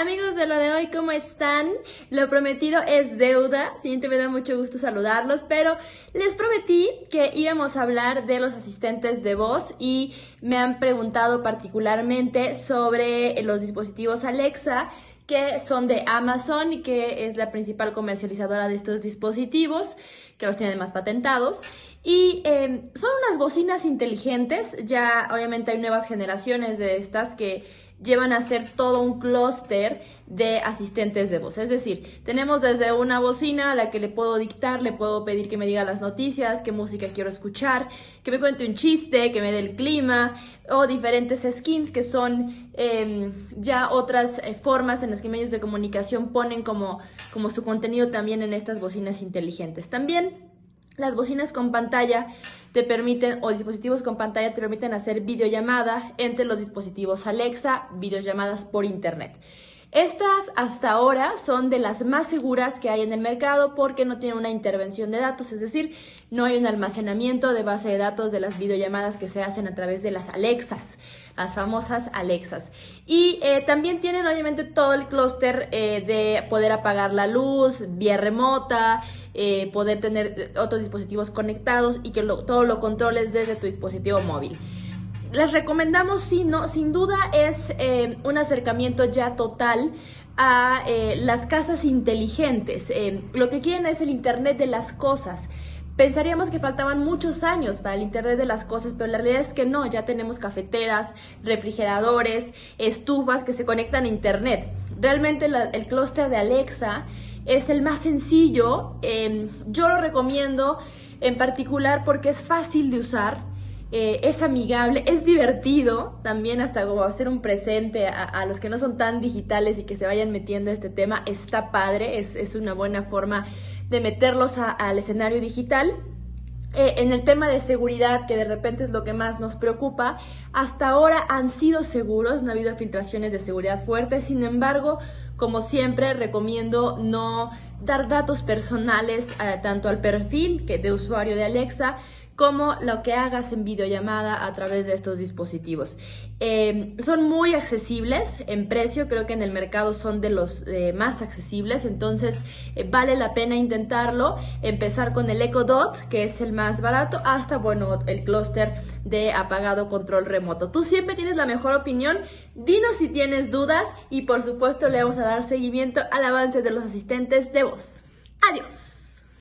Amigos de lo de hoy, ¿cómo están? Lo prometido es deuda. Siempre me da mucho gusto saludarlos, pero les prometí que íbamos a hablar de los asistentes de voz y me han preguntado particularmente sobre los dispositivos Alexa que son de Amazon y que es la principal comercializadora de estos dispositivos, que los tiene más patentados. Y em, son unas bocinas inteligentes, ya obviamente hay nuevas generaciones de estas que llevan a ser todo un clúster de asistentes de voz. Es decir, tenemos desde una bocina a la que le puedo dictar, le puedo pedir que me diga las noticias, qué música quiero escuchar, que me cuente un chiste, que me dé el clima, o diferentes skins que son em, ya otras eh, formas en las que medios de comunicación ponen como, como su contenido también en estas bocinas inteligentes. También las bocinas con pantalla te permiten, o dispositivos con pantalla te permiten hacer videollamada entre los dispositivos Alexa, videollamadas por Internet. Estas hasta ahora son de las más seguras que hay en el mercado porque no tienen una intervención de datos, es decir, no hay un almacenamiento de base de datos de las videollamadas que se hacen a través de las Alexas, las famosas Alexas. Y eh, también tienen obviamente todo el clúster eh, de poder apagar la luz, vía remota, eh, poder tener otros dispositivos conectados y que todo lo controles desde tu dispositivo móvil les recomendamos, sí, no, sin duda es eh, un acercamiento ya total a eh, las casas inteligentes. Eh, lo que quieren es el Internet de las cosas. Pensaríamos que faltaban muchos años para el Internet de las cosas, pero la realidad es que no, ya tenemos cafeteras, refrigeradores, estufas que se conectan a Internet. Realmente el clúster de Alexa es el más sencillo. yo lo recomiendo en particular porque es fácil de usar eh, es amigable, es divertido también hasta como hacer un presente a, los que no son tan digitales y que se vayan metiendo a este tema, está padre, es, una buena forma de meterlos al escenario digital. Eh, en el tema de seguridad, que de repente es lo que más nos preocupa, hasta ahora han sido seguros, no ha habido filtraciones de seguridad fuertes, sin embargo, como siempre, recomiendo no dar datos personales eh, tanto al perfil que de usuario de Alexa como lo que hagas en videollamada a través de estos dispositivos. Eh, son muy accesibles en precio, creo que en el mercado son de los eh, más accesibles, entonces eh, vale la pena intentarlo, empezar con el Echo Dot, que es el más barato, hasta, bueno, el clúster de apagado control remoto. Tú siempre tienes la mejor opinión, dinos si tienes dudas y por supuesto le vamos a dar seguimiento al avance de los asistentes de voz. Adiós.